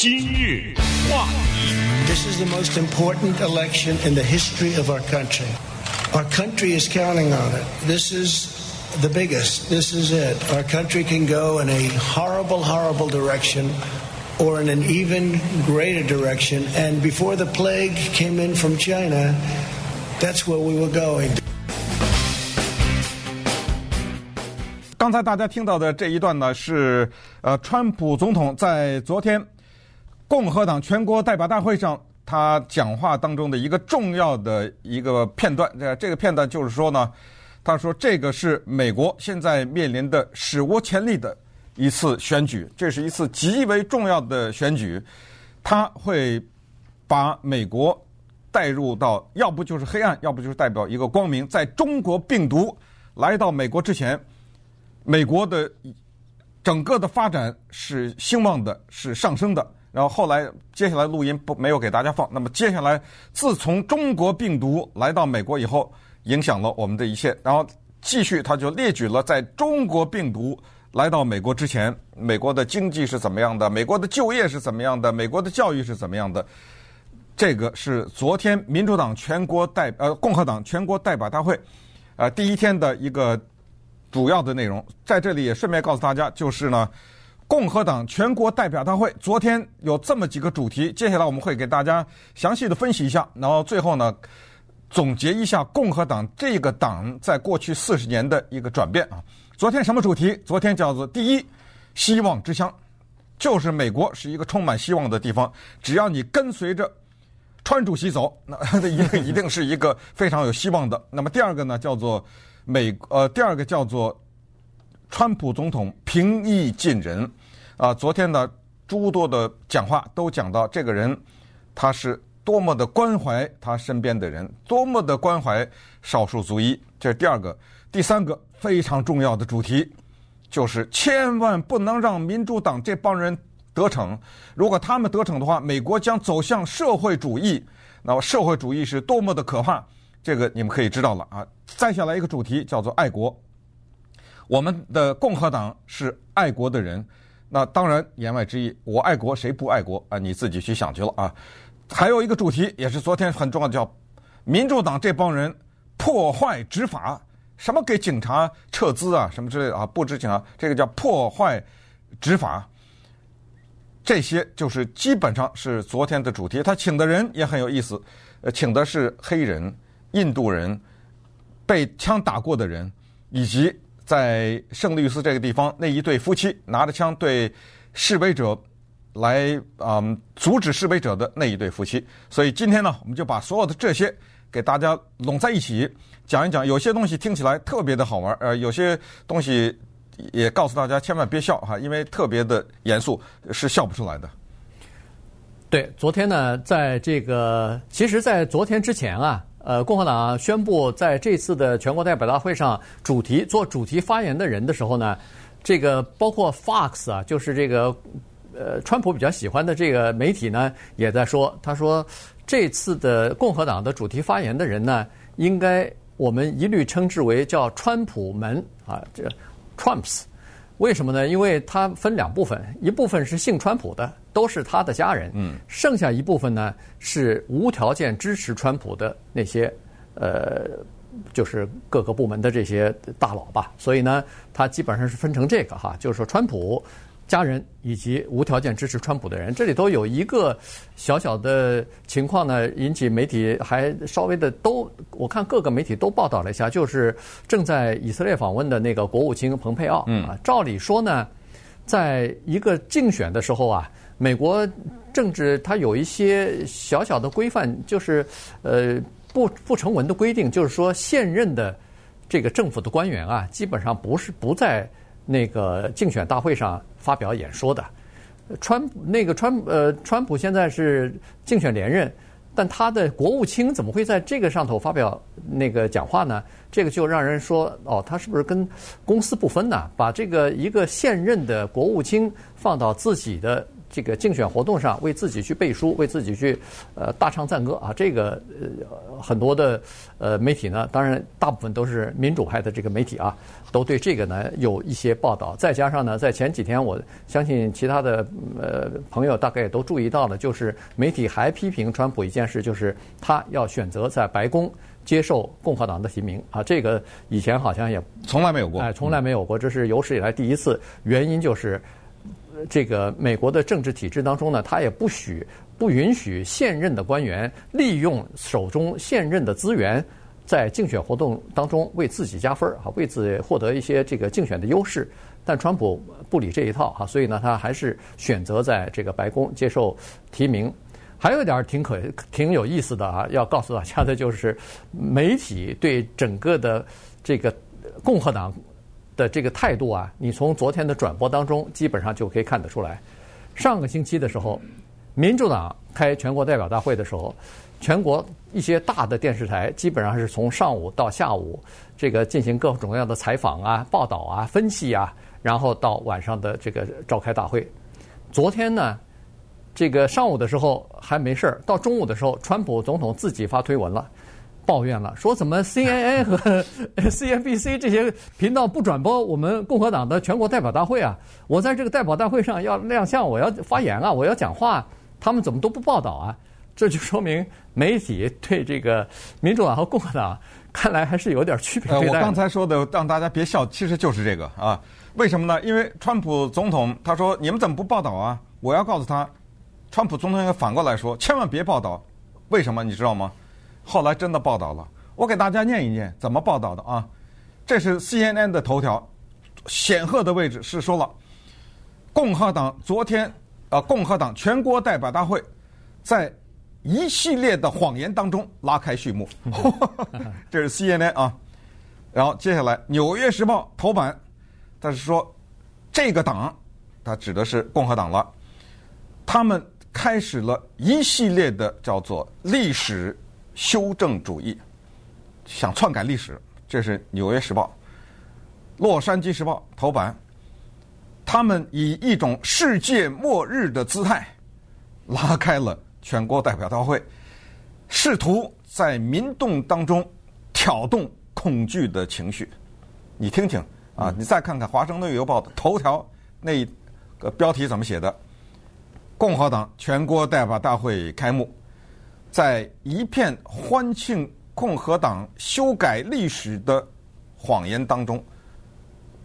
今日话题。This is the most important election in the history of our country. Our country is counting on it. This is the biggest. This is it. Our country can go in a horrible, horrible direction or in an even greater direction. And before the plague came in from China, that's where we were going. 刚才大家听到的这一段呢，是呃，川普总统在昨天 共和党全国代表大会上他讲话当中的一个重要的一个片段。这这个片段就是说呢，他说这个是美国现在面临的史无前例的一次选举，这是一次极为重要的选举，他会把美国带入到要不就是黑暗，要不就是代表一个光明。在中国病毒来到美国之前。美国的整个的发展是兴旺的，是上升的。然后后来接下来录音不没有给大家放。那么接下来，自从中国病毒来到美国以后，影响了我们的一切。然后继续，他就列举了在中国病毒来到美国之前，美国的经济是怎么样的，美国的就业是怎么样的，美国的教育是怎么样的。这个是昨天民主党全国代呃共和党全国代表大会呃第一天的一个。主要的内容在这里也顺便告诉大家，就是呢，共和党全国代表大会昨天有这么几个主题，接下来我们会给大家详细的分析一下，然后最后呢，总结一下共和党这个党在过去四十年的一个转变啊。昨天什么主题？昨天叫做第一，希望之乡，就是美国是一个充满希望的地方，只要你跟随着川主席走，那一定一定是一个非常有希望的。那么第二个呢，叫做。美呃，第二个叫做川普总统平易近人啊。昨天呢，诸多的讲话都讲到这个人，他是多么的关怀他身边的人，多么的关怀少数族裔。这是第二个，第三个非常重要的主题，就是千万不能让民主党这帮人得逞。如果他们得逞的话，美国将走向社会主义。那么社会主义是多么的可怕。这个你们可以知道了啊！再下来一个主题叫做爱国。我们的共和党是爱国的人，那当然言外之意，我爱国谁不爱国啊？你自己去想去了啊！还有一个主题也是昨天很重要的，叫民主党这帮人破坏执法，什么给警察撤资啊，什么之类的啊，不知情啊，这个叫破坏执法。这些就是基本上是昨天的主题。他请的人也很有意思，呃，请的是黑人。印度人被枪打过的人，以及在圣路易斯这个地方那一对夫妻拿着枪对示威者来啊、嗯、阻止示威者的那一对夫妻，所以今天呢，我们就把所有的这些给大家拢在一起讲一讲。有些东西听起来特别的好玩，呃，有些东西也告诉大家千万别笑哈，因为特别的严肃是笑不出来的。对，昨天呢，在这个其实，在昨天之前啊。呃，共和党宣布在这次的全国代表大会上主题做主题发言的人的时候呢，这个包括 Fox 啊，就是这个呃，川普比较喜欢的这个媒体呢，也在说，他说这次的共和党的主题发言的人呢，应该我们一律称之为叫川普门啊，这 Trumps。为什么呢？因为它分两部分，一部分是姓川普的，都是他的家人，嗯，剩下一部分呢是无条件支持川普的那些，呃，就是各个部门的这些大佬吧。所以呢，他基本上是分成这个哈，就是说川普。家人以及无条件支持川普的人，这里头有一个小小的情况呢，引起媒体还稍微的都，我看各个媒体都报道了一下，就是正在以色列访问的那个国务卿蓬佩奥。嗯，啊，照理说呢，在一个竞选的时候啊，美国政治它有一些小小的规范，就是呃不不成文的规定，就是说现任的这个政府的官员啊，基本上不是不在那个竞选大会上。发表演说的，川那个川呃，川普现在是竞选连任，但他的国务卿怎么会在这个上头发表那个讲话呢？这个就让人说哦，他是不是跟公私不分呢？把这个一个现任的国务卿放到自己的这个竞选活动上为自己去背书，为自己去呃大唱赞歌啊。这个呃很多的呃媒体呢，当然大部分都是民主派的这个媒体啊，都对这个呢有一些报道。再加上呢，在前几天，我相信其他的呃朋友大概也都注意到了，就是媒体还批评川普一件事，就是他要选择在白宫接受共和党的提名啊。这个以前好像也从来没有过，哎，从来没有过，这是有史以来第一次。原因就是。这个美国的政治体制当中呢，他也不许、不允许现任的官员利用手中现任的资源，在竞选活动当中为自己加分儿啊，为自己获得一些这个竞选的优势。但川普不理这一套哈，所以呢，他还是选择在这个白宫接受提名。还有一点挺可、挺有意思的啊，要告诉大家的就是，媒体对整个的这个共和党。的这个态度啊，你从昨天的转播当中基本上就可以看得出来。上个星期的时候，民主党开全国代表大会的时候，全国一些大的电视台基本上是从上午到下午，这个进行各种各样的采访啊、报道啊、分析啊，然后到晚上的这个召开大会。昨天呢，这个上午的时候还没事儿，到中午的时候，川普总统自己发推文了。抱怨了，说怎么 CNN 和 CNBC 这些频道不转播我们共和党的全国代表大会啊？我在这个代表大会上要亮相，我要发言啊，我要讲话，他们怎么都不报道啊？这就说明媒体对这个民主党和共和党看来还是有点区别对待。我刚才说的让大家别笑，其实就是这个啊。为什么呢？因为川普总统他说你们怎么不报道啊？我要告诉他，川普总统应该反过来说，千万别报道。为什么你知道吗？后来真的报道了，我给大家念一念怎么报道的啊？这是 CNN 的头条，显赫的位置是说了，共和党昨天呃，共和党全国代表大会在一系列的谎言当中拉开序幕，这是 CNN 啊。然后接下来《纽约时报》头版，他是说这个党，他指的是共和党了，他们开始了一系列的叫做历史。修正主义，想篡改历史，这是《纽约时报》、《洛杉矶时报》头版。他们以一种世界末日的姿态拉开了全国代表大会，试图在民众当中挑动恐惧的情绪。你听听啊，你再看看《华盛顿邮报》的头条那个标题怎么写的：“共和党全国代表大会开幕。”在一片欢庆共和党修改历史的谎言当中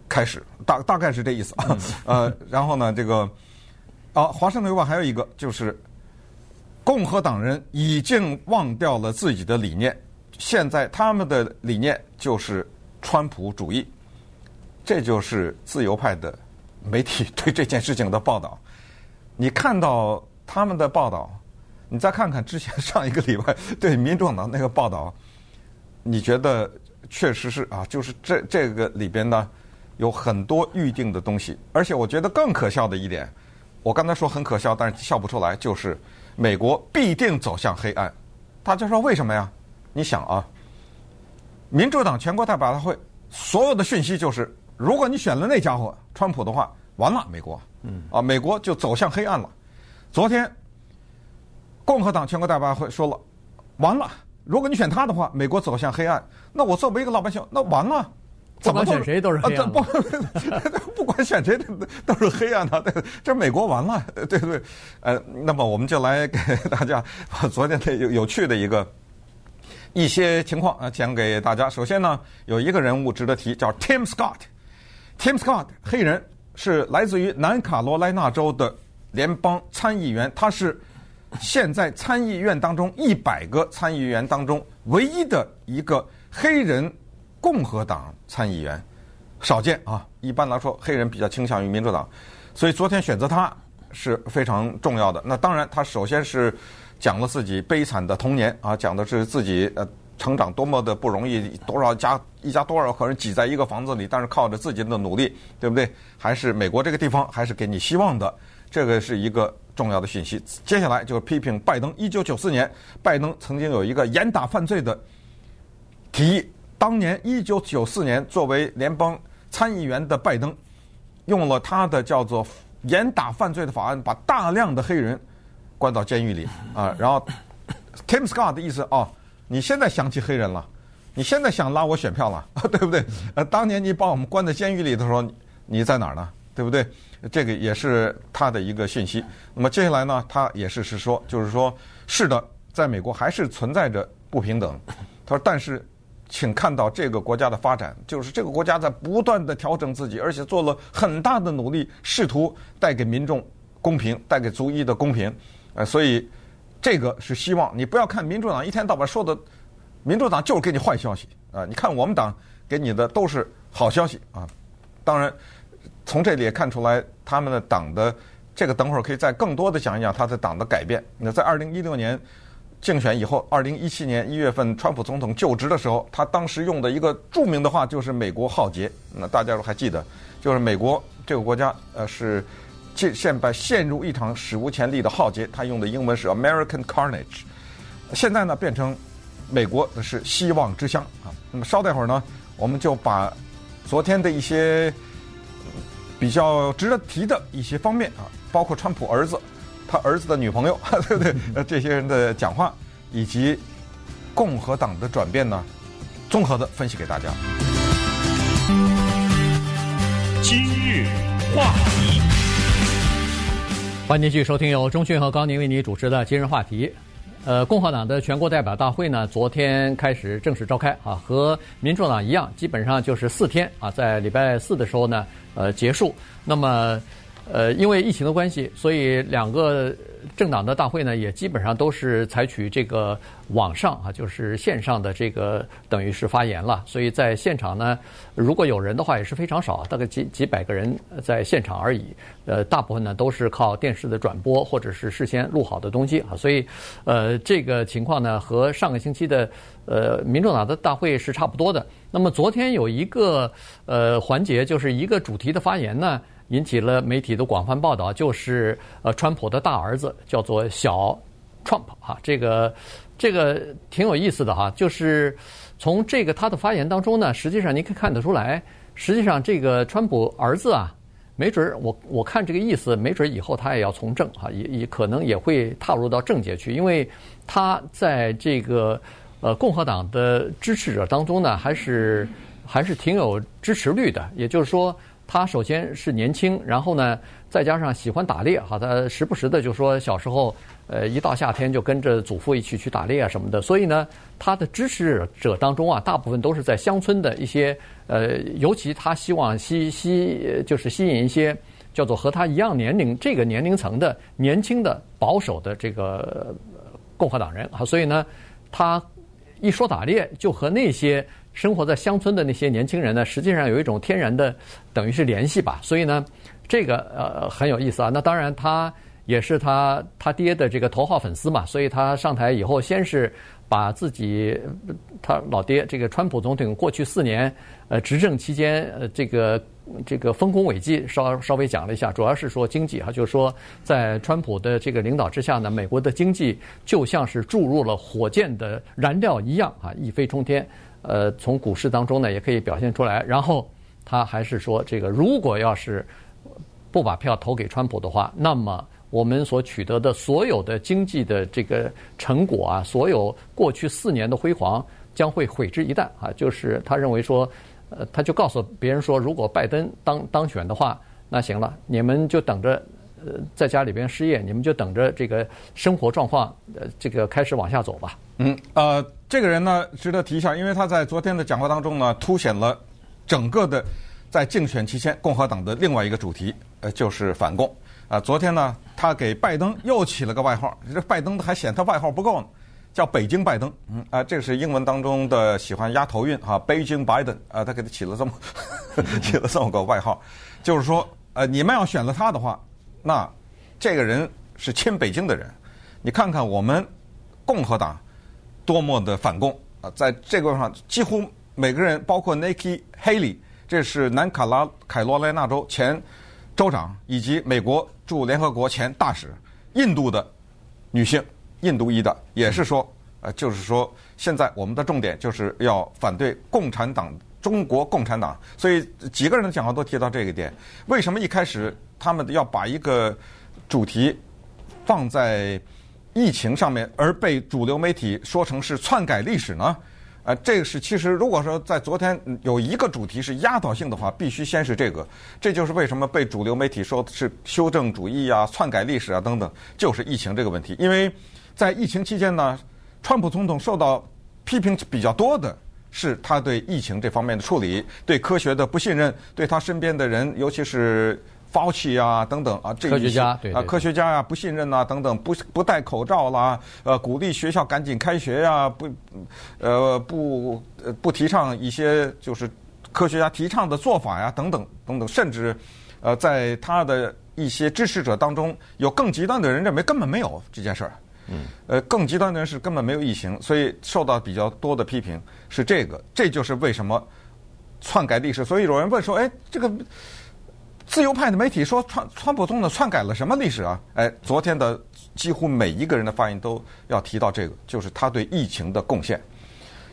开始，大大概是这意思啊。呃，然后呢，这个啊，华盛顿邮报还有一个就是，共和党人已经忘掉了自己的理念，现在他们的理念就是川普主义。这就是自由派的媒体对这件事情的报道。你看到他们的报道。你再看看之前上一个礼拜对民主党那个报道，你觉得确实是啊，就是这这个里边呢有很多预定的东西，而且我觉得更可笑的一点，我刚才说很可笑，但是笑不出来，就是美国必定走向黑暗。大家说为什么呀？你想啊，民主党全国代表大会所有的讯息就是，如果你选了那家伙川普的话，完了，美国，嗯，啊，美国就走向黑暗了。昨天。共和党全国代表大会说了，完了，如果你选他的话，美国走向黑暗。那我作为一个老百姓，那完了，怎么选谁都是黑暗。不，不管选谁都是黑暗的。这美国完了，对对？呃，那么我们就来给大家把昨天的有有趣的一个一些情况啊讲给大家。首先呢，有一个人物值得提，叫 Tim Scott。Tim Scott，黑人，是来自于南卡罗来纳州的联邦参议员，他是。现在参议院当中一百个参议员当中唯一的一个黑人共和党参议员，少见啊！一般来说，黑人比较倾向于民主党，所以昨天选择他是非常重要的。那当然，他首先是讲了自己悲惨的童年啊，讲的是自己呃成长多么的不容易，多少家一家多少口人挤在一个房子里，但是靠着自己的努力，对不对？还是美国这个地方还是给你希望的，这个是一个。重要的信息，接下来就是批评拜登。一九九四年，拜登曾经有一个严打犯罪的提议。当年一九九四年，作为联邦参议员的拜登，用了他的叫做严打犯罪的法案，把大量的黑人关到监狱里啊。然后 Tim Scott 的意思哦，你现在想起黑人了，你现在想拉我选票了，对不对？呃，当年你把我们关在监狱里的时候，你在哪儿呢？对不对？这个也是他的一个信息。那么接下来呢，他也是是说，就是说，是的，在美国还是存在着不平等。他说，但是。请看到这个国家的发展，就是这个国家在不断的调整自己，而且做了很大的努力，试图带给民众公平，带给族裔的公平。呃，所以这个是希望你不要看民主党一天到晚说的，民主党就是给你坏消息啊！你看我们党给你的都是好消息啊！当然，从这里也看出来他们的党的这个，等会儿可以再更多的讲一讲他的党的改变。那在二零一六年。竞选以后，二零一七年一月份，川普总统就职的时候，他当时用的一个著名的话就是“美国浩劫”。那大家都还记得，就是美国这个国家，呃，是现现在陷入一场史无前例的浩劫。他用的英文是 “American Carnage”。现在呢，变成美国的是希望之乡啊。那么稍待会儿呢，我们就把昨天的一些比较值得提的一些方面啊，包括川普儿子。他儿子的女朋友，对不对？呃，这些人的讲话以及共和党的转变呢，综合的分析给大家。今日话题，欢迎继续收听由中讯和高宁为你主持的今日话题。呃，共和党的全国代表大会呢，昨天开始正式召开啊，和民主党一样，基本上就是四天啊，在礼拜四的时候呢，呃，结束。那么。呃，因为疫情的关系，所以两个政党的大会呢，也基本上都是采取这个网上啊，就是线上的这个等于是发言了。所以在现场呢，如果有人的话，也是非常少，大概几几百个人在现场而已。呃，大部分呢都是靠电视的转播或者是事先录好的东西啊。所以，呃，这个情况呢，和上个星期的呃民主党的大会是差不多的。那么昨天有一个呃环节，就是一个主题的发言呢。引起了媒体的广泛报道，就是呃，川普的大儿子叫做小 Trump 哈，这个这个挺有意思的哈，就是从这个他的发言当中呢，实际上你可以看得出来，实际上这个川普儿子啊，没准儿我我看这个意思，没准儿以后他也要从政哈，也也可能也会踏入到政界去，因为他在这个呃共和党的支持者当中呢，还是还是挺有支持率的，也就是说。他首先是年轻，然后呢，再加上喜欢打猎，哈，他时不时的就说小时候，呃，一到夏天就跟着祖父一起去打猎啊什么的。所以呢，他的支持者当中啊，大部分都是在乡村的一些，呃，尤其他希望吸吸，就是吸引一些叫做和他一样年龄这个年龄层的年轻的保守的这个共和党人啊。所以呢，他一说打猎，就和那些。生活在乡村的那些年轻人呢，实际上有一种天然的，等于是联系吧。所以呢，这个呃很有意思啊。那当然，他也是他他爹的这个头号粉丝嘛。所以他上台以后，先是把自己他老爹这个川普总统过去四年呃执政期间呃这个这个丰功伟绩稍稍微讲了一下，主要是说经济哈，就是说在川普的这个领导之下呢，美国的经济就像是注入了火箭的燃料一样啊，一飞冲天。呃，从股市当中呢，也可以表现出来。然后他还是说，这个如果要是不把票投给川普的话，那么我们所取得的所有的经济的这个成果啊，所有过去四年的辉煌将会毁之一旦啊！就是他认为说，呃，他就告诉别人说，如果拜登当当选的话，那行了，你们就等着。呃，在家里边失业，你们就等着这个生活状况，呃，这个开始往下走吧。嗯，呃，这个人呢，值得提一下，因为他在昨天的讲话当中呢，凸显了整个的在竞选期间共和党的另外一个主题，呃，就是反共。啊、昨天呢，他给拜登又起了个外号，这拜登还嫌他外号不够呢，叫“北京拜登”。嗯，啊、这是英文当中的喜欢押头韵哈北京拜登。啊，他给他起了这么 起了这么个外号，就是说，呃，你们要选了他的话。那这个人是亲北京的人，你看看我们共和党多么的反共啊！在这个上，几乎每个人，包括 Nikki Haley，这是南卡拉凯罗来纳州前州长，以及美国驻联合国前大使，印度的女性，印度裔的，也是说，呃，就是说，现在我们的重点就是要反对共产党中国共产党。所以几个人的讲话都提到这个点。为什么一开始他们要把一个主题放在疫情上面，而被主流媒体说成是篡改历史呢？呃，这个是其实如果说在昨天有一个主题是压倒性的话，必须先是这个。这就是为什么被主流媒体说是修正主义啊、篡改历史啊等等，就是疫情这个问题。因为在疫情期间呢，川普总统受到批评比较多的是他对疫情这方面的处理，对科学的不信任，对他身边的人，尤其是。Fauci 啊，等等啊，这科学家对啊，科学家呀、啊，不信任呐、啊，等等，不不戴口罩啦，呃，鼓励学校赶紧开学呀、啊，不，呃，不不提倡一些就是科学家提倡的做法呀，等等等等，甚至呃，在他的一些支持者当中，有更极端的人认为根本没有这件事儿，嗯，呃，更极端的人是根本没有疫情，所以受到比较多的批评是这个，这就是为什么篡改历史。所以有人问说，哎，这个。自由派的媒体说川川普总统篡改了什么历史啊？哎，昨天的几乎每一个人的发言都要提到这个，就是他对疫情的贡献。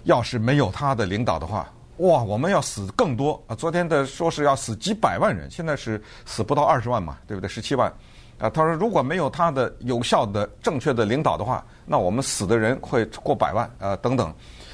要是没有他的领导的话，哇，我们要死更多啊！昨天的说是要死几百万人，现在是死不到二十万嘛，对不对？十七万。啊，他说如果没有他的有效的、正确的领导的话，那我们死的人会过百万啊，等等。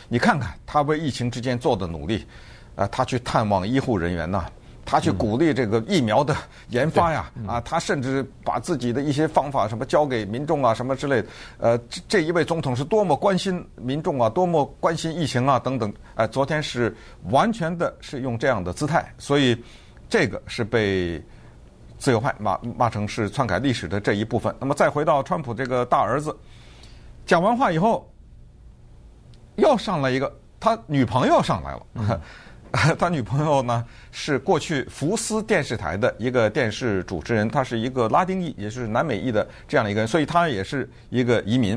你看看他为疫情之间做的努力，啊，他去探望医护人员呐。他去鼓励这个疫苗的研发呀，啊，他甚至把自己的一些方法什么交给民众啊，什么之类的。呃，这这一位总统是多么关心民众啊，多么关心疫情啊，等等。哎，昨天是完全的是用这样的姿态，所以这个是被自由派骂骂成是篡改历史的这一部分。那么再回到川普这个大儿子，讲完话以后，又上来一个，他女朋友上来了。嗯 他女朋友呢，是过去福斯电视台的一个电视主持人，他是一个拉丁裔，也是南美裔的这样的一个人，所以他也是一个移民。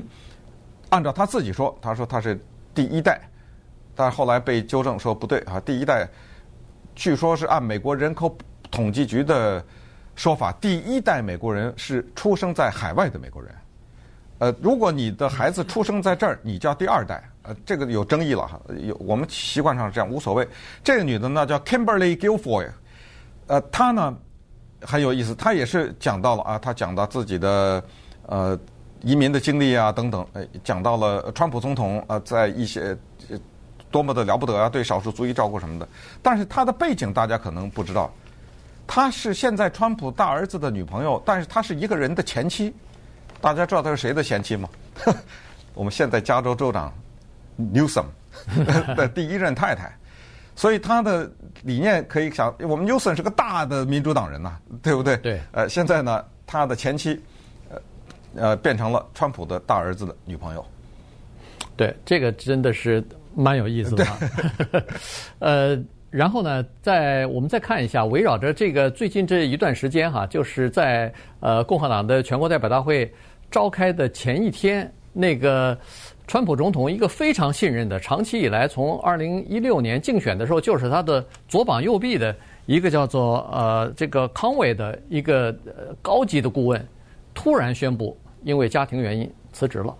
按照他自己说，他说他是第一代，但是后来被纠正说不对啊，第一代据说是按美国人口统计局的说法，第一代美国人是出生在海外的美国人。呃，如果你的孩子出生在这儿，你叫第二代。呃，这个有争议了哈，有我们习惯上是这样，无所谓。这个女的呢叫 Kimberly Guilfoyle，呃，她呢很有意思，她也是讲到了啊，她讲到自己的呃移民的经历啊等等，呃，讲到了川普总统呃在一些多么的了不得啊，对少数族裔照顾什么的。但是她的背景大家可能不知道，她是现在川普大儿子的女朋友，但是她是一个人的前妻。大家知道她是谁的前妻吗？我们现在加州州长。Newsom 的第一任太太，所以他的理念可以想，我们 Newsom 是个大的民主党人呐，对不对？对。呃，现在呢，他的前妻，呃，呃，变成了川普的大儿子的女朋友。对，这个真的是蛮有意思的。呃，然后呢，在我们再看一下，围绕着这个最近这一段时间哈，就是在呃共和党的全国代表大会召开的前一天，那个。川普总统一个非常信任的，长期以来从二零一六年竞选的时候就是他的左膀右臂的一个叫做呃这个康威的一个呃高级的顾问，突然宣布因为家庭原因辞职了。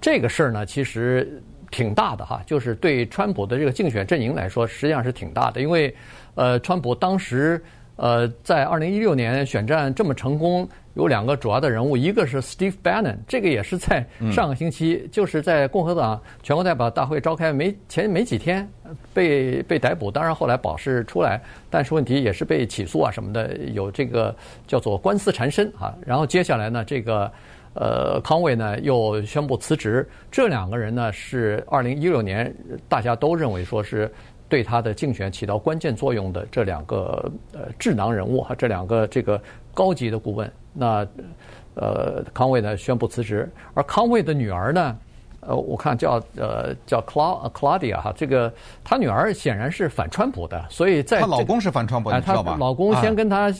这个事儿呢其实挺大的哈，就是对川普的这个竞选阵营来说实际上是挺大的，因为呃川普当时呃在二零一六年选战这么成功。有两个主要的人物，一个是 Steve Bannon，这个也是在上个星期，就是在共和党全国代表大会召开没前没几天被被逮捕，当然后来保释出来，但是问题也是被起诉啊什么的，有这个叫做官司缠身啊。然后接下来呢，这个呃康威呢又宣布辞职，这两个人呢是二零一六年大家都认为说是对他的竞选起到关键作用的这两个呃智囊人物哈，这两个这个高级的顾问。那，呃，康威呢宣布辞职，而康威的女儿呢，呃，我看叫呃叫 Cla Claudia 哈，这个她女儿显然是反川普的，所以在她老公是反川普的，你知道吧？她老公先跟她。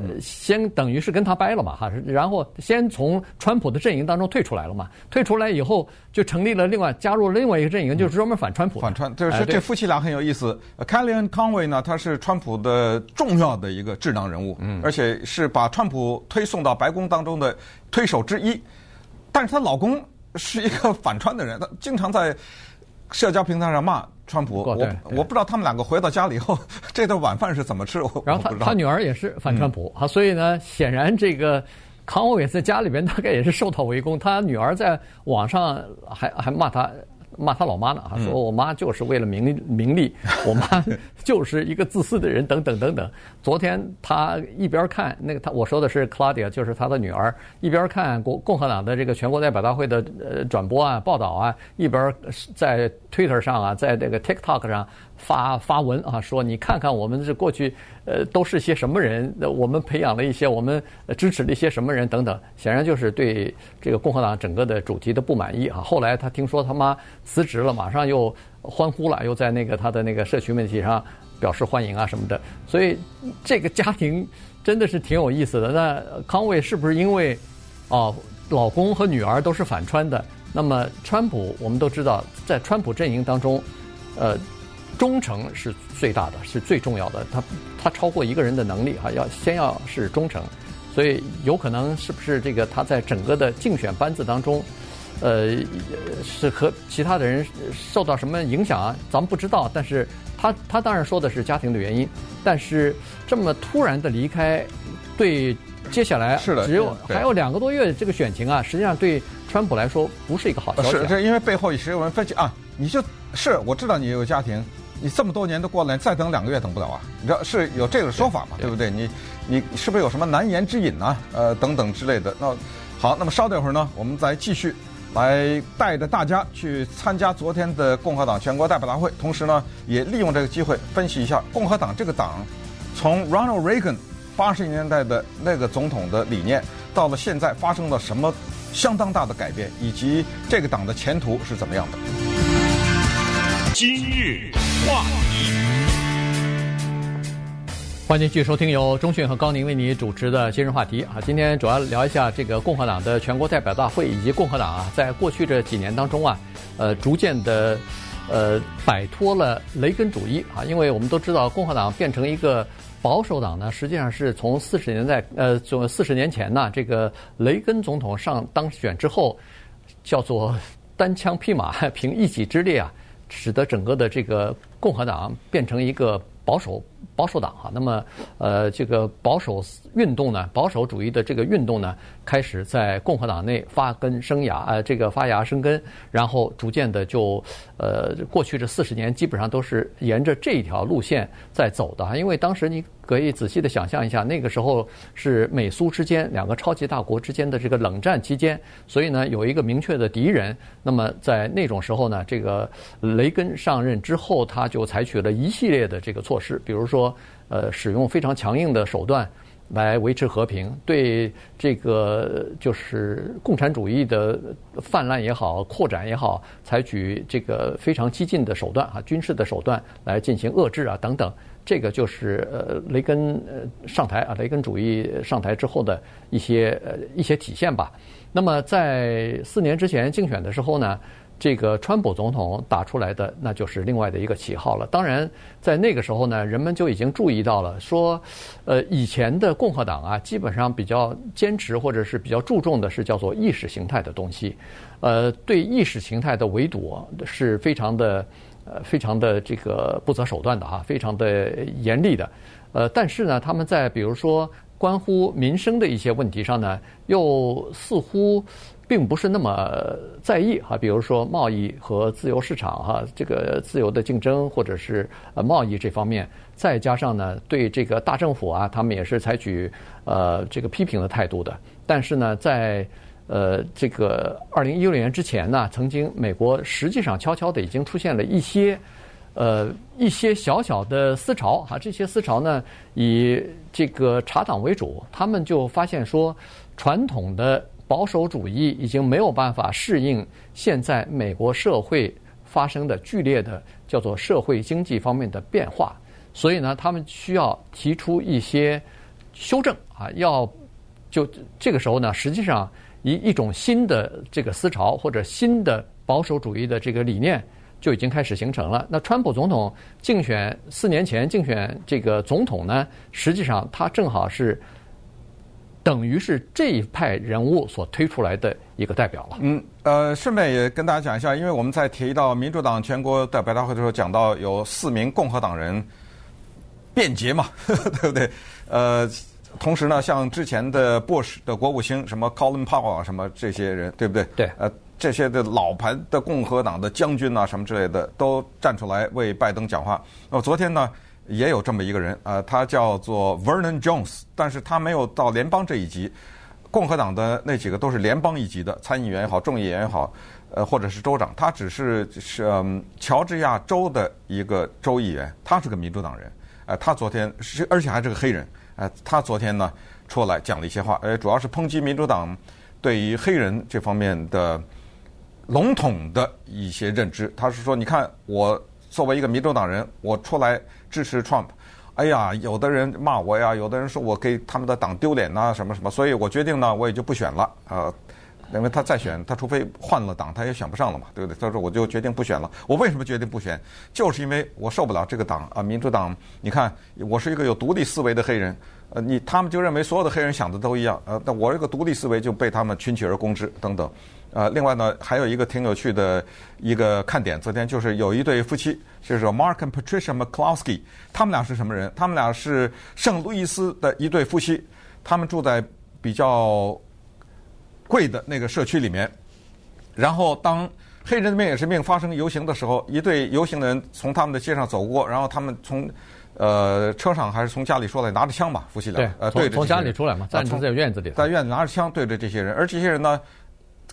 呃，先等于是跟他掰了嘛，哈，然后先从川普的阵营当中退出来了嘛，退出来以后就成立了另外加入了另外一个阵营，就是专门反川普。反川，就是这夫妻俩很有意思。Kellyanne Conway 呢，他是川普的重要的一个智囊人物，嗯，而且是把川普推送到白宫当中的推手之一。但是她老公是一个反川的人，他经常在社交平台上骂川普，我我不知道他们两个回到家里以后，这顿晚饭是怎么吃。我然后他他女儿也是反川普啊，所以呢，显然这个康沃尔在家里边大概也是受到围攻。他女儿在网上还还骂他。骂他老妈呢，说我妈就是为了名 名利，我妈就是一个自私的人，等等等等。昨天他一边看那个他我说的是 Claudia，就是他的女儿，一边看共共和党的这个全国代表大会的呃转播啊报道啊，一边在 Twitter 上啊，在这个 TikTok 上。发发文啊，说你看看我们这过去，呃，都是些什么人？我们培养了一些，我们支持了一些什么人等等。显然就是对这个共和党整个的主题的不满意啊。后来他听说他妈辞职了，马上又欢呼了，又在那个他的那个社区媒体上表示欢迎啊什么的。所以这个家庭真的是挺有意思的。那康卫是不是因为哦，老公和女儿都是反川的？那么川普我们都知道，在川普阵营当中，呃。忠诚是最大的，是最重要的。他他超过一个人的能力啊，要先要是忠诚。所以有可能是不是这个他在整个的竞选班子当中，呃，是和其他的人受到什么影响啊？咱们不知道。但是他他当然说的是家庭的原因。但是这么突然的离开，对接下来是的，只有还有两个多月这个选情啊，实际上对川普来说不是一个好消息啊。是，是因为背后也是有人分析啊，你就是我知道你有家庭。你这么多年都过来，再等两个月等不了啊？你知道是有这个说法嘛？对，对不对？你你是不是有什么难言之隐呢？呃，等等之类的。那好，那么稍等一会儿呢，我们再继续来带着大家去参加昨天的共和党全国代表大会，同时呢，也利用这个机会分析一下共和党这个党从 Ronald Reagan 八十年代的那个总统的理念，到了现在发生了什么相当大的改变，以及这个党的前途是怎么样的。今日。话题，欢迎继续收听由中讯和高宁为你主持的今日话题啊。今天主要聊一下这个共和党的全国代表大会，以及共和党啊，在过去这几年当中啊，呃，逐渐的呃摆脱了雷根主义啊。因为我们都知道，共和党变成一个保守党呢，实际上是从四十年代呃，从四十年前呢，这个雷根总统上当选之后，叫做单枪匹马，凭一己之力啊。使得整个的这个共和党变成一个保守保守党哈，那么呃，这个保守运动呢，保守主义的这个运动呢，开始在共和党内发根生芽，呃，这个发芽生根，然后逐渐的就呃，过去这四十年基本上都是沿着这一条路线在走的哈，因为当时你。可以仔细的想象一下，那个时候是美苏之间两个超级大国之间的这个冷战期间，所以呢，有一个明确的敌人。那么在那种时候呢，这个雷根上任之后，他就采取了一系列的这个措施，比如，说呃，使用非常强硬的手段来维持和平，对这个就是共产主义的泛滥也好、扩展也好，采取这个非常激进的手段啊，军事的手段来进行遏制啊等等。这个就是呃雷根呃上台啊，雷根主义上台之后的一些呃一些体现吧。那么在四年之前竞选的时候呢，这个川普总统打出来的那就是另外的一个旗号了。当然，在那个时候呢，人们就已经注意到了，说呃以前的共和党啊，基本上比较坚持或者是比较注重的是叫做意识形态的东西，呃，对意识形态的围堵是非常的。呃，非常的这个不择手段的哈，非常的严厉的，呃，但是呢，他们在比如说关乎民生的一些问题上呢，又似乎并不是那么在意哈，比如说贸易和自由市场哈，这个自由的竞争或者是呃贸易这方面，再加上呢，对这个大政府啊，他们也是采取呃这个批评的态度的，但是呢，在呃，这个二零一六年之前呢，曾经美国实际上悄悄的已经出现了一些，呃，一些小小的思潮哈。这些思潮呢，以这个茶党为主，他们就发现说，传统的保守主义已经没有办法适应现在美国社会发生的剧烈的叫做社会经济方面的变化，所以呢，他们需要提出一些修正啊，要就这个时候呢，实际上。一一种新的这个思潮或者新的保守主义的这个理念就已经开始形成了。那川普总统竞选四年前竞选这个总统呢，实际上他正好是等于是这一派人物所推出来的一个代表了。嗯，呃，顺便也跟大家讲一下，因为我们在提到民主党全国代表大会的时候，讲到有四名共和党人变节嘛，对不对？呃，同时呢，像之前的 Bush 的国务卿什么 Colin Powell 啊，什么这些人，对不对？对。呃，这些的老牌的共和党的将军啊，什么之类的，都站出来为拜登讲话。那么昨天呢？也有这么一个人，呃，他叫做 Vernon Jones，但是他没有到联邦这一级。共和党的那几个都是联邦一级的参议员也好，众议员也好，呃，或者是州长，他只是是、嗯、乔治亚州的一个州议员，他是个民主党人，呃，他昨天是而且还是个黑人，呃，他昨天呢出来讲了一些话，哎，主要是抨击民主党对于黑人这方面的笼统的一些认知。他是说，你看我作为一个民主党人，我出来。支持 Trump，哎呀，有的人骂我呀，有的人说我给他们的党丢脸呐，什么什么，所以我决定呢，我也就不选了，呃，因为他再选，他除非换了党，他也选不上了嘛，对不对？他说我就决定不选了。我为什么决定不选？就是因为我受不了这个党啊，民主党。你看，我是一个有独立思维的黑人，呃，你他们就认为所有的黑人想的都一样，呃，但我这个独立思维就被他们群起而攻之等等。呃，另外呢，还有一个挺有趣的一个看点，昨天就是有一对夫妻，就是 Mark and Patricia McCloskey，他们俩是什么人？他们俩是圣路易斯的一对夫妻，他们住在比较贵的那个社区里面。然后当黑人的命也是命发生游行的时候，一对游行的人从他们的街上走过，然后他们从呃车上还是从家里出来，拿着枪吧，夫妻俩，对，呃，对着从家里出来嘛，站在院子里，在院子拿着枪对着这些人，而这些人呢。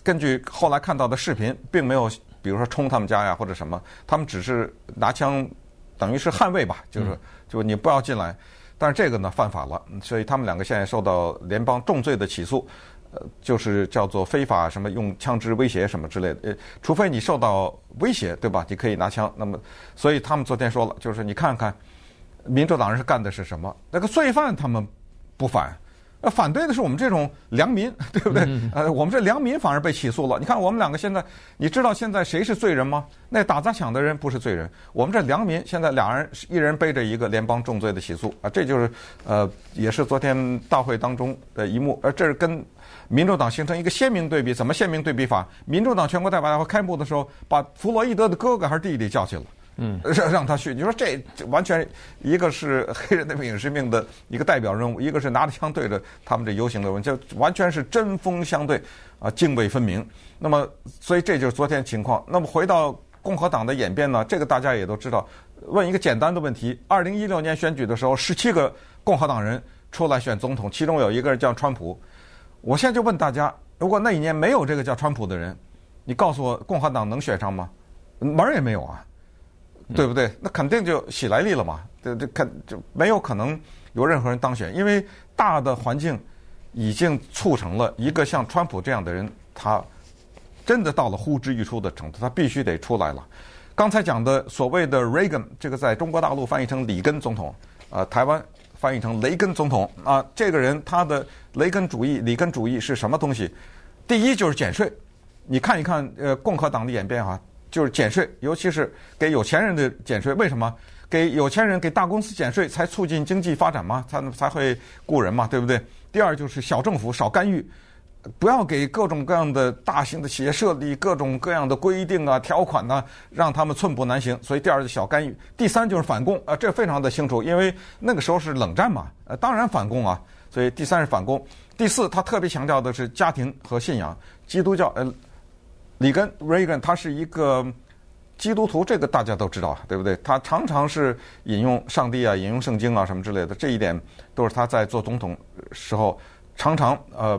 根据后来看到的视频，并没有，比如说冲他们家呀或者什么，他们只是拿枪，等于是捍卫吧，就是就你不要进来。但是这个呢犯法了，所以他们两个现在受到联邦重罪的起诉，呃，就是叫做非法什么用枪支威胁什么之类的。呃，除非你受到威胁，对吧？你可以拿枪。那么，所以他们昨天说了，就是你看看，民主党人是干的是什么？那个罪犯他们不反。呃，反对的是我们这种良民，对不对？呃，我们这良民反而被起诉了。你看，我们两个现在，你知道现在谁是罪人吗？那打砸抢的人不是罪人，我们这良民现在俩人一人背着一个联邦重罪的起诉啊，这就是呃，也是昨天大会当中的一幕。而这是跟民主党形成一个鲜明对比。怎么鲜明对比法？民主党全国代表大会开幕的时候，把弗洛伊德的哥哥还是弟弟叫去了。嗯，让 让他去，你说这完全一个是黑人的命也是命的一个代表人物，一个是拿着枪对着他们这游行的人，就完全是针锋相对，啊，泾渭分明。那么，所以这就是昨天情况。那么回到共和党的演变呢，这个大家也都知道。问一个简单的问题：二零一六年选举的时候，十七个共和党人出来选总统，其中有一个人叫川普。我现在就问大家：如果那一年没有这个叫川普的人，你告诉我共和党能选上吗？门儿也没有啊。对不对？那肯定就喜来利了嘛。这这肯就没有可能有任何人当选，因为大的环境已经促成了一个像川普这样的人，他真的到了呼之欲出的程度，他必须得出来了。刚才讲的所谓的 Reagan，这个在中国大陆翻译成里根总统，呃，台湾翻译成雷根总统啊，这个人他的雷根主义、里根主义是什么东西？第一就是减税，你看一看呃共和党的演变啊。就是减税，尤其是给有钱人的减税。为什么？给有钱人、给大公司减税，才促进经济发展嘛，才能才会雇人嘛，对不对？第二就是小政府少干预，不要给各种各样的大型的企业设立各种各样的规定啊、条款呐、啊，让他们寸步难行。所以第二是小干预。第三就是反攻啊，这非常的清楚，因为那个时候是冷战嘛，呃，当然反攻啊。所以第三是反攻。第四，他特别强调的是家庭和信仰，基督教呃。里根 Reagan 他是一个基督徒，这个大家都知道，对不对？他常常是引用上帝啊，引用圣经啊，什么之类的。这一点都是他在做总统时候常常呃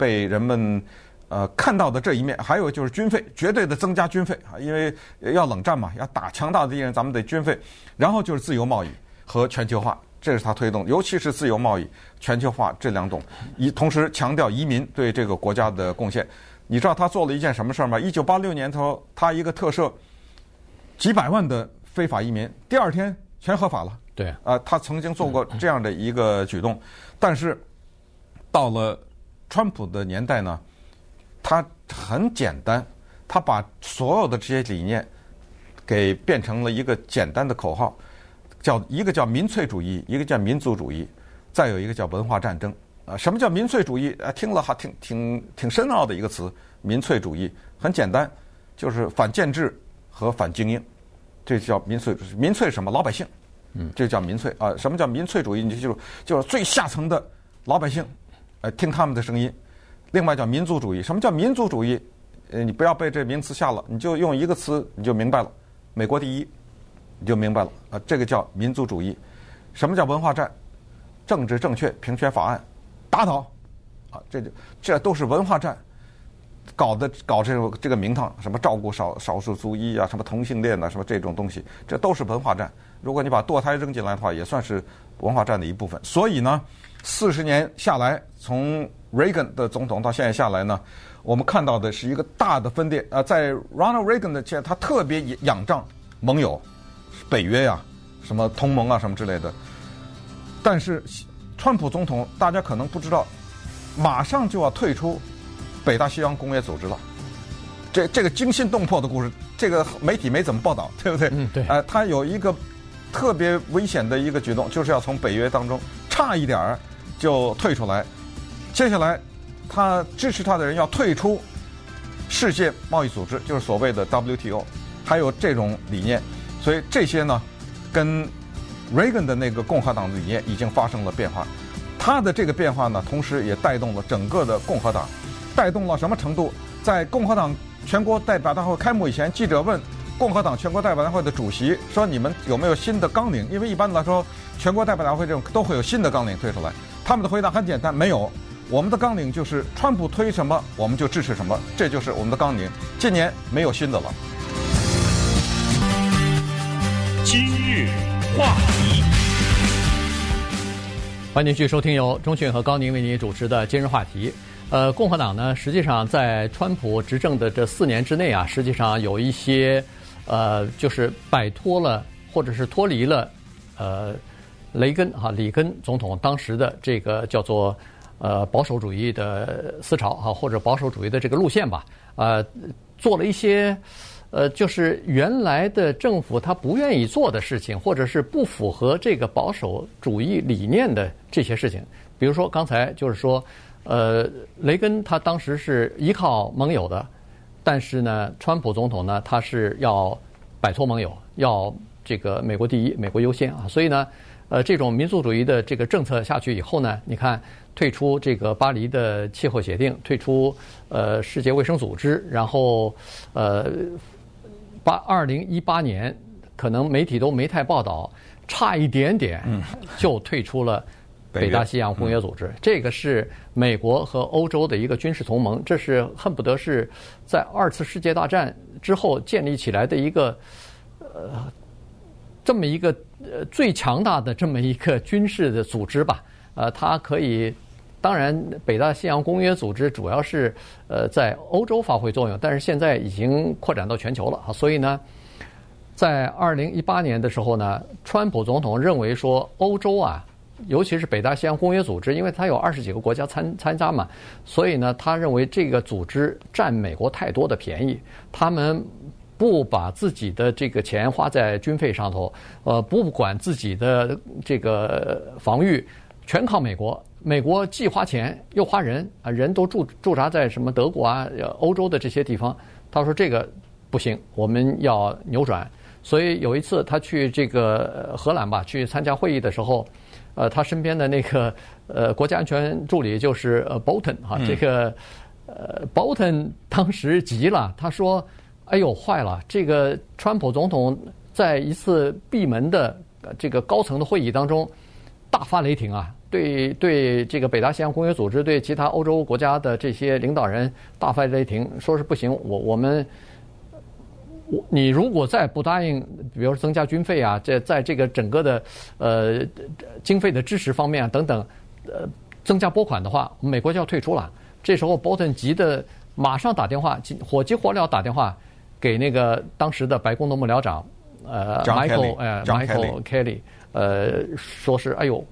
被人们呃看到的这一面。还有就是军费，绝对的增加军费啊，因为要冷战嘛，要打强大的敌人，咱们得军费。然后就是自由贸易和全球化，这是他推动，尤其是自由贸易、全球化这两种，以同时强调移民对这个国家的贡献。你知道他做了一件什么事儿吗？一九八六年头，他一个特赦几百万的非法移民，第二天全合法了。对，啊、呃，他曾经做过这样的一个举动，但是到了川普的年代呢，他很简单，他把所有的这些理念给变成了一个简单的口号，叫一个叫民粹主义，一个叫民族主义，再有一个叫文化战争。啊，什么叫民粹主义？啊，听了还挺挺挺深奥的一个词。民粹主义很简单，就是反建制和反精英，这叫民粹。民粹什么？老百姓，嗯，这叫民粹啊。什么叫民粹主义？你就记住，就是最下层的老百姓，呃，听他们的声音。另外叫民族主义。什么叫民族主义？呃，你不要被这名词吓了，你就用一个词你就明白了。美国第一，你就明白了啊。这个叫民族主义。什么叫文化战？政治正确平权法案打倒啊！这就这都是文化战。搞的搞这个这个名堂，什么照顾少少数族裔啊，什么同性恋啊，什么这种东西，这都是文化战。如果你把堕胎扔进来的话，也算是文化战的一部分。所以呢，四十年下来，从 Reagan 的总统到现在下来呢，我们看到的是一个大的分裂。呃，在 Ronald Reagan 的前，他特别仰仗盟友，北约呀、啊，什么同盟啊，什么之类的。但是，川普总统大家可能不知道，马上就要退出。北大西洋工业组织了，这这个惊心动魄的故事，这个媒体没怎么报道，对不对？嗯，对。呃，他有一个特别危险的一个举动，就是要从北约当中差一点儿就退出来。接下来，他支持他的人要退出世界贸易组织，就是所谓的 WTO，还有这种理念。所以这些呢，跟 Reagan 的那个共和党的理念已经发生了变化。他的这个变化呢，同时也带动了整个的共和党。带动了什么程度？在共和党全国代表大会开幕以前，记者问共和党全国代表大会的主席说：“你们有没有新的纲领？”因为一般来说，全国代表大会这种都会有新的纲领推出来。他们的回答很简单：“没有，我们的纲领就是川普推什么，我们就支持什么，这就是我们的纲领。今年没有新的了。”今日话题，欢迎继续收听由钟迅和高宁为您主持的《今日话题》。呃，共和党呢，实际上在川普执政的这四年之内啊，实际上有一些，呃，就是摆脱了或者是脱离了，呃，雷根哈、里根总统当时的这个叫做呃保守主义的思潮哈、或者保守主义的这个路线吧，呃，做了一些呃，就是原来的政府他不愿意做的事情，或者是不符合这个保守主义理念的这些事情，比如说刚才就是说。呃，雷根他当时是依靠盟友的，但是呢，川普总统呢，他是要摆脱盟友，要这个美国第一，美国优先啊。所以呢，呃，这种民族主义的这个政策下去以后呢，你看退出这个巴黎的气候协定，退出呃世界卫生组织，然后呃八二零一八年可能媒体都没太报道，差一点点就退出了。北大西洋公约组织，嗯、这个是美国和欧洲的一个军事同盟，这是恨不得是在二次世界大战之后建立起来的一个呃这么一个呃最强大的这么一个军事的组织吧。呃，它可以，当然北大西洋公约组织主要是呃在欧洲发挥作用，但是现在已经扩展到全球了啊。所以呢，在二零一八年的时候呢，川普总统认为说欧洲啊。尤其是北大西洋公约组织，因为它有二十几个国家参参加嘛，所以呢，他认为这个组织占美国太多的便宜，他们不把自己的这个钱花在军费上头，呃，不管自己的这个防御，全靠美国。美国既花钱又花人啊，人都驻驻扎在什么德国啊、欧洲的这些地方。他说这个不行，我们要扭转。所以有一次他去这个荷兰吧，去参加会议的时候。呃，他身边的那个呃国家安全助理就是呃 Bolton 哈，这个呃 Bolton 当时急了，他说：“哎呦，坏了！这个川普总统在一次闭门的这个高层的会议当中大发雷霆啊，对对，这个北大西洋公约组织对其他欧洲国家的这些领导人大发雷霆，说是不行，我我们我。”你如果再不答应，比如说增加军费啊，这在这个整个的呃经费的支持方面啊等等，呃增加拨款的话，美国就要退出了。这时候鲍特急的马上打电话，火急火燎打电话给那个当时的白宫的幕僚长，呃，Michael，呃，Michael Kelly，呃，说是哎呦，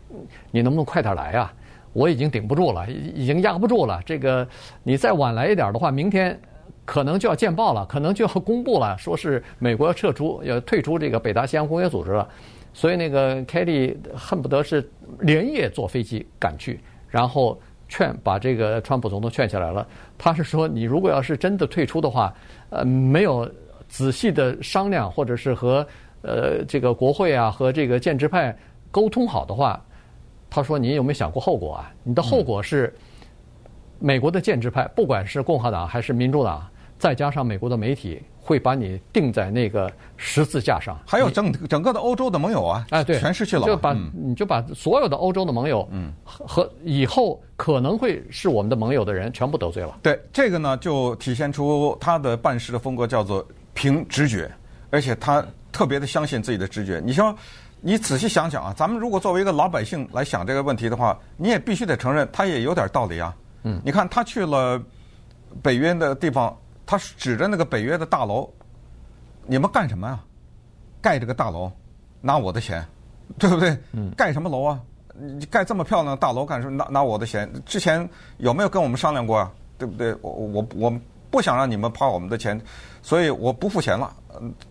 你能不能快点来啊？我已经顶不住了，已经压不住了。这个你再晚来一点的话，明天。可能就要见报了，可能就要公布了，说是美国要撤出，要退出这个北大西洋公约组织了。所以那个凯利恨不得是连夜坐飞机赶去，然后劝把这个川普总统劝下来了。他是说，你如果要是真的退出的话，呃，没有仔细的商量，或者是和呃这个国会啊和这个建制派沟通好的话，他说你有没有想过后果啊？你的后果是美国的建制派，不管是共和党还是民主党，再加上美国的媒体。会把你钉在那个十字架上，还有整整个的欧洲的盟友啊，哎，对，全失去了，就把你就把所有的欧洲的盟友，嗯，和以后可能会是我们的盟友的人，全部得罪了。对，这个呢，就体现出他的办事的风格叫做凭直觉，而且他特别的相信自己的直觉。你说，你仔细想想啊，咱们如果作为一个老百姓来想这个问题的话，你也必须得承认，他也有点道理啊。嗯，你看他去了北约的地方。他指着那个北约的大楼，你们干什么呀？盖这个大楼，拿我的钱，对不对？嗯。盖什么楼啊？你盖这么漂亮的大楼干什么？拿拿我的钱？之前有没有跟我们商量过啊？对不对？我我我不想让你们花我们的钱，所以我不付钱了。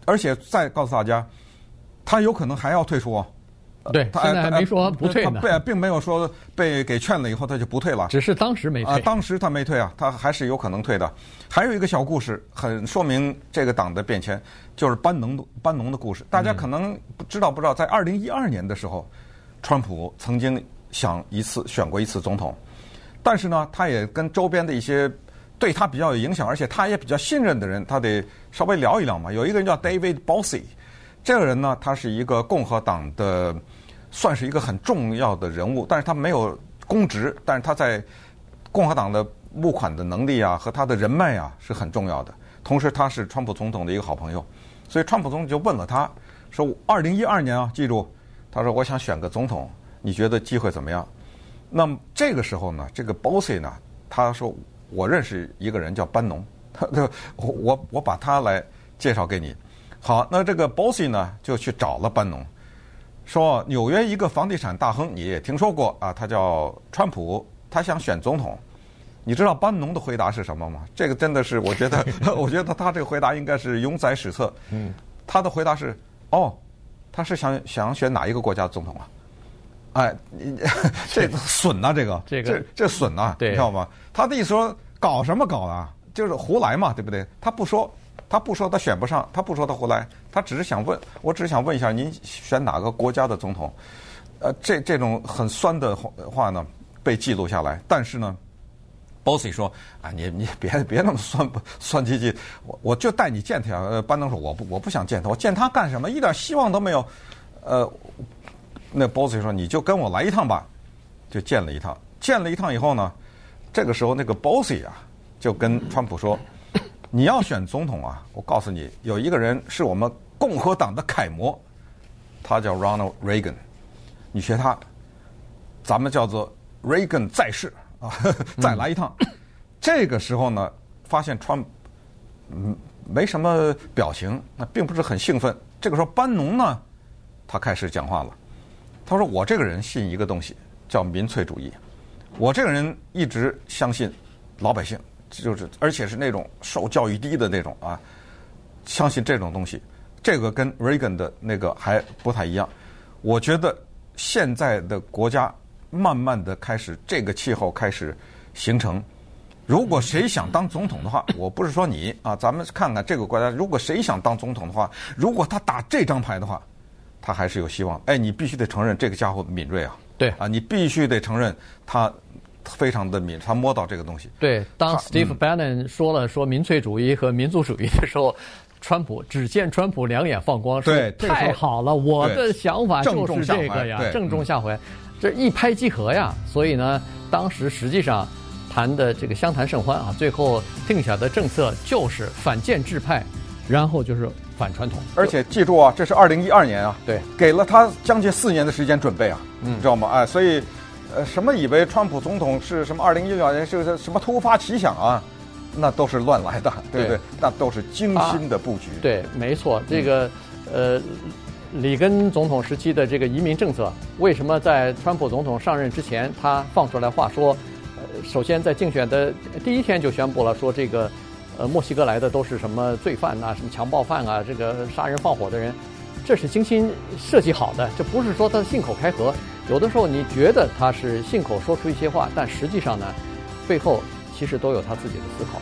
而且再告诉大家，他有可能还要退出啊。对，他现在还没说不退呢。对，并没有说被给劝了以后他就不退了。只是当时没退。啊，当时他没退啊，他还是有可能退的。还有一个小故事，很说明这个党的变迁，就是班农班农的故事。大家可能不知道不知道，在二零一二年的时候，川普曾经想一次选过一次总统，但是呢，他也跟周边的一些对他比较有影响，而且他也比较信任的人，他得稍微聊一聊嘛。有一个人叫 David Bossie，这个人呢，他是一个共和党的。算是一个很重要的人物，但是他没有公职，但是他在共和党的募款的能力啊和他的人脉啊是很重要的。同时，他是川普总统的一个好朋友，所以川普总统就问了他，说：“二零一二年啊，记住，他说我想选个总统，你觉得机会怎么样？”那么这个时候呢，这个 Bossy 呢，他说：“我认识一个人叫班农，他 我我我把他来介绍给你。”好，那这个 Bossy 呢就去找了班农。说纽约一个房地产大亨，你也听说过啊？他叫川普，他想选总统。你知道班农的回答是什么吗？这个真的是，我觉得，我觉得他这个回答应该是永载史册。嗯，他的回答是：哦，他是想想选哪一个国家总统啊？哎，你 这损呐，这个，这个，这这损呐，你知道吗？他的意思说搞什么搞啊？就是胡来嘛，对不对？他不说。他不说他选不上，他不说他胡来，他只是想问，我只是想问一下，您选哪个国家的总统？呃，这这种很酸的话呢，被记录下来。但是呢，Bossy 说啊，你你别别那么酸酸唧唧，我我就带你见他。呃，班农说我不我不想见他，我见他干什么？一点希望都没有。呃，那 Bossy 说你就跟我来一趟吧，就见了一趟。见了一趟以后呢，这个时候那个 Bossy 啊，就跟川普说。你要选总统啊！我告诉你，有一个人是我们共和党的楷模，他叫 Ronald Reagan。你学他，咱们叫做 Reagan 在世啊，再来一趟。这个时候呢，发现川嗯没什么表情，那并不是很兴奋。这个时候，班农呢，他开始讲话了。他说：“我这个人信一个东西，叫民粹主义。我这个人一直相信老百姓。”就是，而且是那种受教育低的那种啊，相信这种东西，这个跟 Reagan 的那个还不太一样。我觉得现在的国家慢慢的开始这个气候开始形成。如果谁想当总统的话，我不是说你啊，咱们看看这个国家，如果谁想当总统的话，如果他打这张牌的话，他还是有希望。哎，你必须得承认这个家伙敏锐啊，对啊，你必须得承认他。非常的敏，他摸到这个东西。对，当 Steve Bannon 说了说民粹主义和民族主义的时候，嗯、川普只见川普两眼放光，说对，太好了，我的想法就是这个呀，正中下怀，嗯、这一拍即合呀。所以呢，当时实际上谈的这个相谈甚欢啊，最后定下的政策就是反建制派，然后就是反传统。而且记住啊，这是二零一二年啊，对，给了他将近四年的时间准备啊，嗯，你知道吗？哎，所以。呃，什么以为川普总统是什么二零一六年是什么突发奇想啊？那都是乱来的，对不对？对那都是精心的布局。啊、对，没错。这个，呃，里根总统时期的这个移民政策，为什么在川普总统上任之前，他放出来话说，呃，首先在竞选的第一天就宣布了，说这个，呃，墨西哥来的都是什么罪犯啊，什么强暴犯啊，这个杀人放火的人，这是精心设计好的，这不是说他信口开河。有的时候你觉得他是信口说出一些话，但实际上呢，背后其实都有他自己的思考。